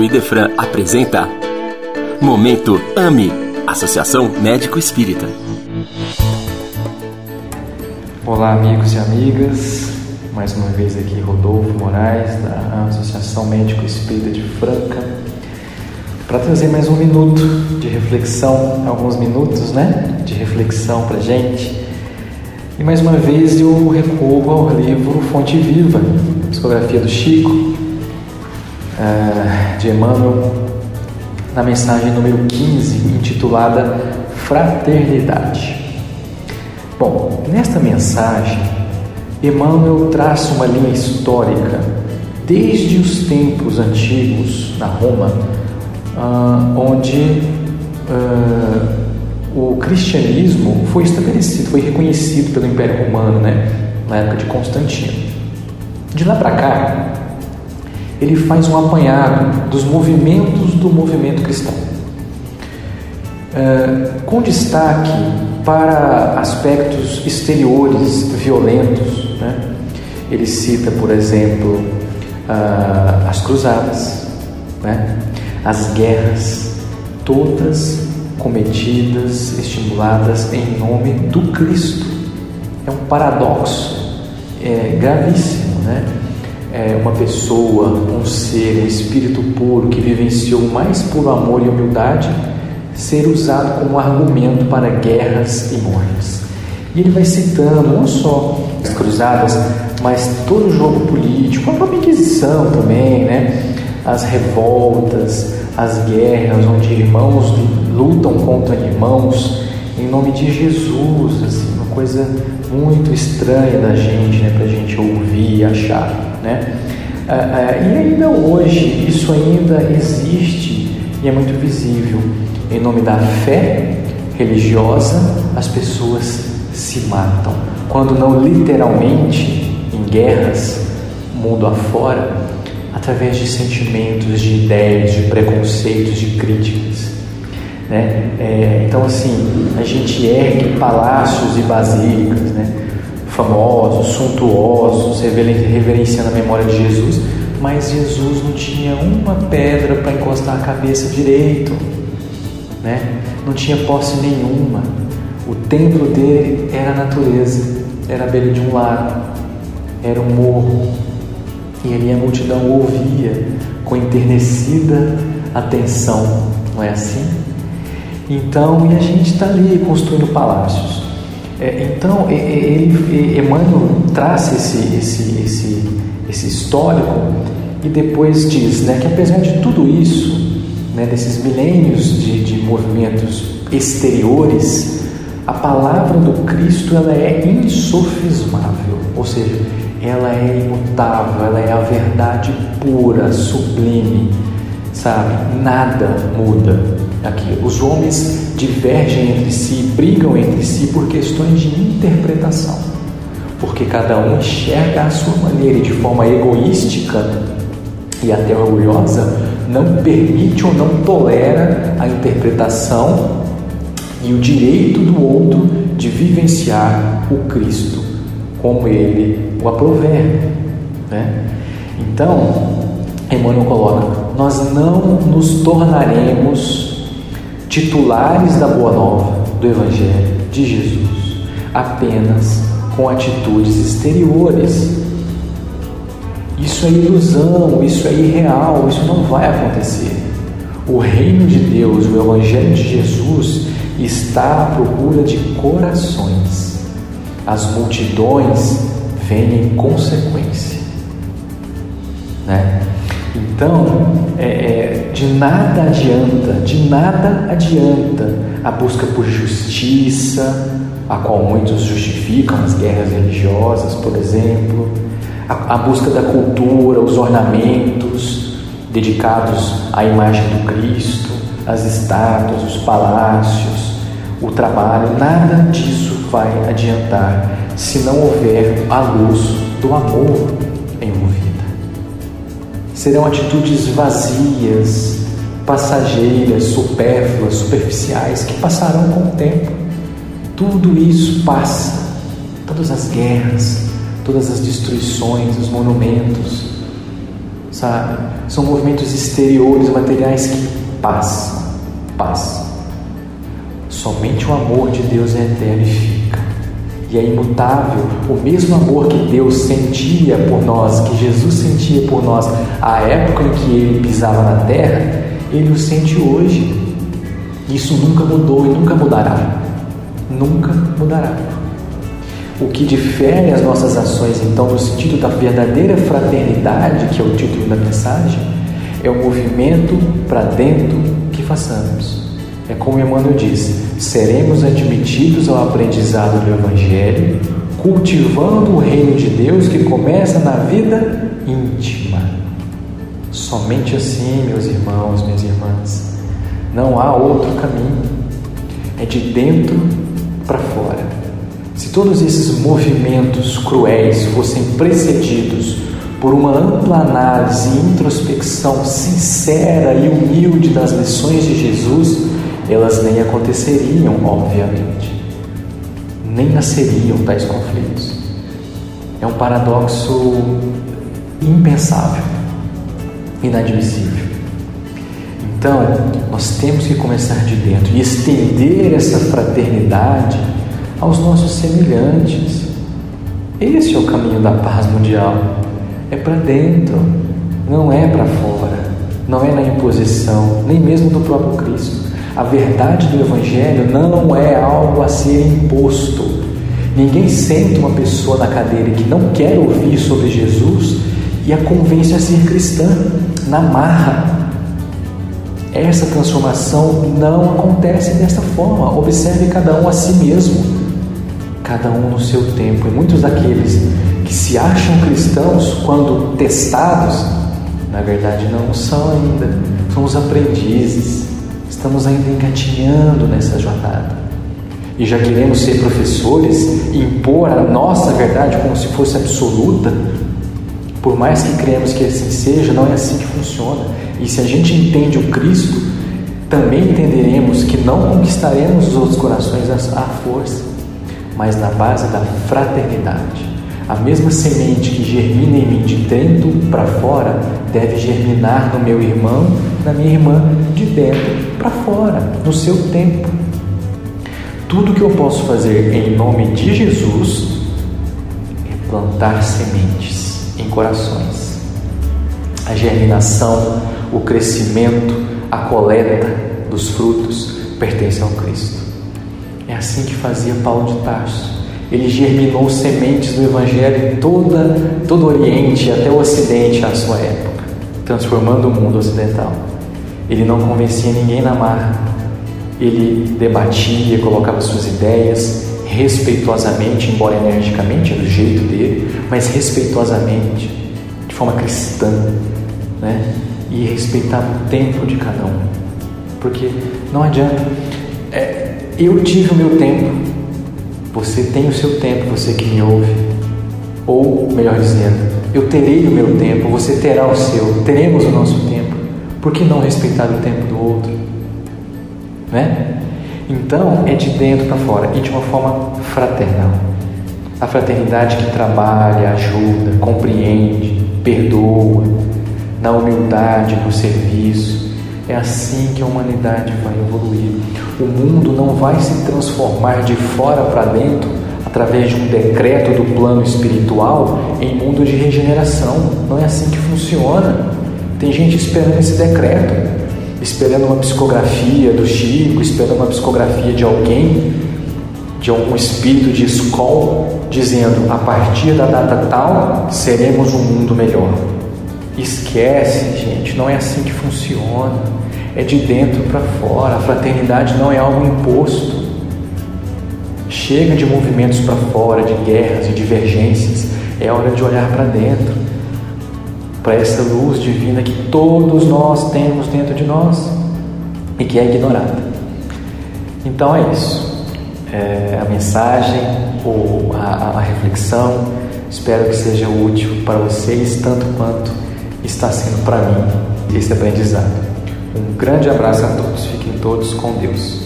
Rádio Idefran apresenta Momento AME, Associação Médico Espírita. Olá, amigos e amigas. Mais uma vez aqui Rodolfo Moraes, da Associação Médico Espírita de Franca, para trazer mais um minuto de reflexão, alguns minutos, né? De reflexão para gente. E mais uma vez eu recorro ao livro Fonte Viva, psicografia do Chico, eh, de Emmanuel, na mensagem número 15, intitulada Fraternidade. Bom, nesta mensagem, Emmanuel traça uma linha histórica desde os tempos antigos na Roma, ah, onde ah, o cristianismo foi estabelecido, foi reconhecido pelo Império Romano, né, na época de Constantino. De lá para cá, ele faz um apanhado dos movimentos do movimento cristão, é, com destaque para aspectos exteriores violentos. Né? Ele cita, por exemplo, as cruzadas, né? as guerras, todas cometidas, estimuladas em nome do Cristo. É um paradoxo é, gravíssimo, né? É, uma pessoa, um ser, um espírito puro que vivenciou mais puro amor e humildade ser usado como argumento para guerras e mortes. E ele vai citando não só as cruzadas, mas todo o jogo político, a própria Inquisição também, né? as revoltas, as guerras, onde irmãos lutam contra irmãos em nome de Jesus, assim, coisa muito estranha da gente, né, para a gente ouvir e achar. Né? Ah, ah, e ainda hoje isso ainda existe e é muito visível. Em nome da fé religiosa, as pessoas se matam. Quando não literalmente em guerras, mundo afora, através de sentimentos, de ideias, de preconceitos, de críticas. Né? É, então, assim, a gente ergue palácios e basílicas, né? famosos, suntuosos, reverenciando a memória de Jesus, mas Jesus não tinha uma pedra para encostar a cabeça direito, né? não tinha posse nenhuma. O templo dele era a natureza, era a beira de um lago, era um morro, e ali a multidão ouvia com enternecida atenção, não é assim? Então, e a gente está ali construindo palácios. É, então, ele, Emmanuel traz esse, esse, esse, esse histórico e depois diz né, que apesar de tudo isso, né, desses milênios de, de movimentos exteriores, a palavra do Cristo ela é insofismável, ou seja, ela é imutável, ela é a verdade pura, sublime, sabe? Nada muda aqui. Os homens divergem entre si, brigam entre si por questões de interpretação, porque cada um enxerga a sua maneira e de forma egoística e até orgulhosa não permite ou não tolera a interpretação e o direito do outro de vivenciar o Cristo como ele o aprover. Né? Então, Emmanuel coloca: nós não nos tornaremos titulares da Boa Nova, do Evangelho de Jesus, apenas com atitudes exteriores. Isso é ilusão, isso é irreal, isso não vai acontecer. O reino de Deus, o Evangelho de Jesus, está à procura de corações. As multidões vêm em consequência. Né? Então, é, é, de nada adianta, de nada adianta a busca por justiça, a qual muitos justificam as guerras religiosas, por exemplo, a, a busca da cultura, os ornamentos dedicados à imagem do Cristo, as estátuas, os palácios, o trabalho, nada disso vai adiantar se não houver a luz do amor. Serão atitudes vazias, passageiras, supérfluas, superficiais, que passarão com o tempo. Tudo isso passa. Todas as guerras, todas as destruições, os monumentos, sabe? São movimentos exteriores, materiais que passam, passam. Somente o amor de Deus é eterno e fica. E é imutável. O mesmo amor que Deus sentia por nós, que Jesus sentia por nós, à época em que ele pisava na terra, ele o sente hoje. Isso nunca mudou e nunca mudará. Nunca mudará. O que difere as nossas ações, então, no sentido da verdadeira fraternidade, que é o título da mensagem, é o movimento para dentro que façamos. É como Emmanuel diz: seremos admitidos ao aprendizado do Evangelho, cultivando o reino de Deus que começa na vida íntima. Somente assim, meus irmãos, minhas irmãs, não há outro caminho. É de dentro para fora. Se todos esses movimentos cruéis fossem precedidos por uma ampla análise e introspecção sincera e humilde das lições de Jesus, elas nem aconteceriam, obviamente. Nem nasceriam tais conflitos. É um paradoxo impensável, inadmissível. Então, nós temos que começar de dentro e estender essa fraternidade aos nossos semelhantes. Esse é o caminho da paz mundial. É para dentro, não é para fora, não é na imposição, nem mesmo do próprio Cristo. A verdade do Evangelho não é algo a ser imposto. Ninguém senta uma pessoa na cadeira que não quer ouvir sobre Jesus e a convence a ser cristã na marra. Essa transformação não acontece desta forma. Observe cada um a si mesmo, cada um no seu tempo. E muitos daqueles que se acham cristãos, quando testados, na verdade não são ainda, são os aprendizes Estamos ainda engatinhando nessa jornada. E já queremos ser professores e impor a nossa verdade como se fosse absoluta. Por mais que creemos que assim seja, não é assim que funciona. E se a gente entende o Cristo, também entenderemos que não conquistaremos os outros corações à força, mas na base da fraternidade. A mesma semente que germina em mim de dentro para fora deve germinar no meu irmão, na minha irmã, de dentro para fora, no seu tempo. Tudo que eu posso fazer em nome de Jesus é plantar sementes em corações. A germinação, o crescimento, a coleta dos frutos pertencem ao Cristo. É assim que fazia Paulo de Tarso ele germinou sementes do Evangelho em toda, todo o Oriente até o Ocidente à sua época, transformando o mundo ocidental. Ele não convencia ninguém na marra, ele debatia, colocava suas ideias respeitosamente, embora energicamente, do jeito dele, mas respeitosamente, de forma cristã, né? e respeitava o tempo de cada um, porque não adianta. É, eu tive o meu tempo, você tem o seu tempo, você que me ouve. Ou, melhor dizendo, eu terei o meu tempo, você terá o seu, teremos o nosso tempo. Por que não respeitar o tempo do outro? Né? Então, é de dentro para fora e de uma forma fraternal. A fraternidade que trabalha, ajuda, compreende, perdoa, na humildade, no serviço, é assim que a humanidade vai evoluir. O mundo não vai se transformar de fora para dentro através de um decreto do plano espiritual em mundo de regeneração. Não é assim que funciona. Tem gente esperando esse decreto, esperando uma psicografia do Chico, esperando uma psicografia de alguém, de algum espírito de escola, dizendo: a partir da data tal seremos um mundo melhor. Esquece, gente, não é assim que funciona. É de dentro para fora. A fraternidade não é algo imposto. Chega de movimentos para fora, de guerras e divergências. É hora de olhar para dentro, para essa luz divina que todos nós temos dentro de nós e que é ignorada. Então é isso. É a mensagem ou a, a reflexão. Espero que seja útil para vocês tanto quanto está sendo para mim esse aprendizado. Um grande abraço a todos, fiquem todos com Deus.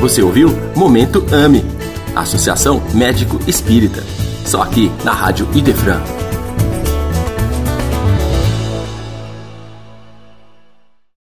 Você ouviu Momento Ame Associação Médico Espírita. Só aqui na Rádio Idefran.